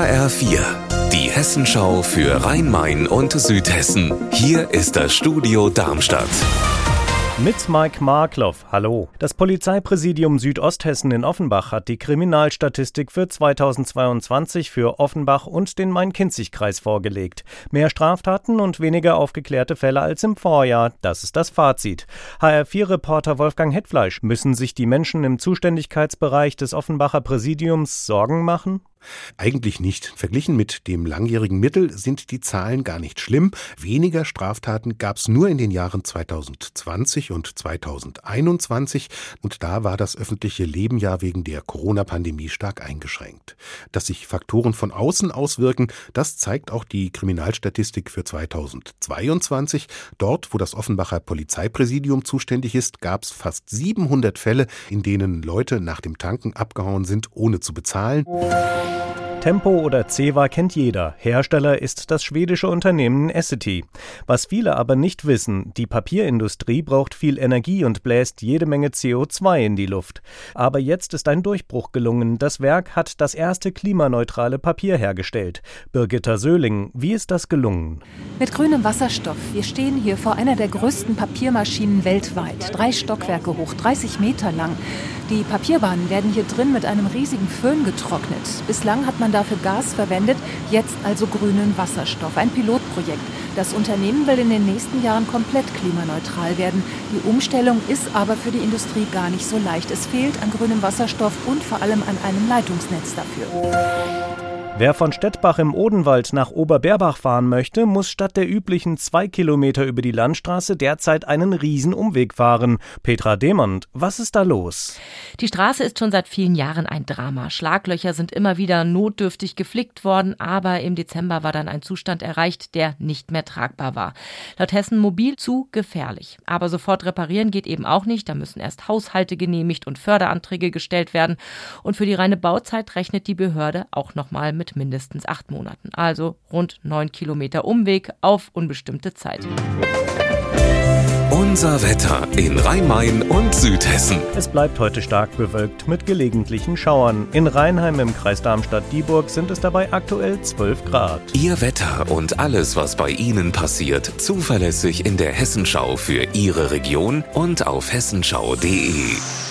HR4, die Hessenschau für Rhein-Main und Südhessen. Hier ist das Studio Darmstadt. Mit Mike Markloff. Hallo. Das Polizeipräsidium Südosthessen in Offenbach hat die Kriminalstatistik für 2022 für Offenbach und den Main-Kinzig-Kreis vorgelegt. Mehr Straftaten und weniger aufgeklärte Fälle als im Vorjahr. Das ist das Fazit. HR4-Reporter Wolfgang Hetfleisch. Müssen sich die Menschen im Zuständigkeitsbereich des Offenbacher Präsidiums Sorgen machen? Eigentlich nicht. Verglichen mit dem langjährigen Mittel sind die Zahlen gar nicht schlimm. Weniger Straftaten gab es nur in den Jahren 2020 und 2021 und da war das öffentliche Leben ja wegen der Corona-Pandemie stark eingeschränkt. Dass sich Faktoren von außen auswirken, das zeigt auch die Kriminalstatistik für 2022. Dort, wo das Offenbacher Polizeipräsidium zuständig ist, gab es fast 700 Fälle, in denen Leute nach dem Tanken abgehauen sind, ohne zu bezahlen. Thank you. Tempo oder Ceva kennt jeder. Hersteller ist das schwedische Unternehmen Essity. Was viele aber nicht wissen, die Papierindustrie braucht viel Energie und bläst jede Menge CO2 in die Luft. Aber jetzt ist ein Durchbruch gelungen. Das Werk hat das erste klimaneutrale Papier hergestellt. Birgitta Söhling, wie ist das gelungen? Mit grünem Wasserstoff. Wir stehen hier vor einer der größten Papiermaschinen weltweit. Drei Stockwerke hoch, 30 Meter lang. Die Papierbahnen werden hier drin mit einem riesigen Föhn getrocknet. Bislang hat man dafür Gas verwendet, jetzt also grünen Wasserstoff. Ein Pilotprojekt. Das Unternehmen will in den nächsten Jahren komplett klimaneutral werden. Die Umstellung ist aber für die Industrie gar nicht so leicht. Es fehlt an grünem Wasserstoff und vor allem an einem Leitungsnetz dafür. Wer von Stettbach im Odenwald nach Oberberbach fahren möchte, muss statt der üblichen zwei Kilometer über die Landstraße derzeit einen Riesenumweg fahren. Petra Demont, was ist da los? Die Straße ist schon seit vielen Jahren ein Drama. Schlaglöcher sind immer wieder notdürftig geflickt worden, aber im Dezember war dann ein Zustand erreicht, der nicht mehr tragbar war. Laut Hessen Mobil zu gefährlich. Aber sofort reparieren geht eben auch nicht. Da müssen erst Haushalte genehmigt und Förderanträge gestellt werden. Und für die reine Bauzeit rechnet die Behörde auch nochmal mit mindestens acht Monaten. Also rund neun Kilometer Umweg auf unbestimmte Zeit. Unser Wetter in Rhein-Main und Südhessen. Es bleibt heute stark bewölkt mit gelegentlichen Schauern. In Rheinheim im Kreis Darmstadt-Dieburg sind es dabei aktuell 12 Grad. Ihr Wetter und alles, was bei Ihnen passiert, zuverlässig in der Hessenschau für Ihre Region und auf hessenschau.de.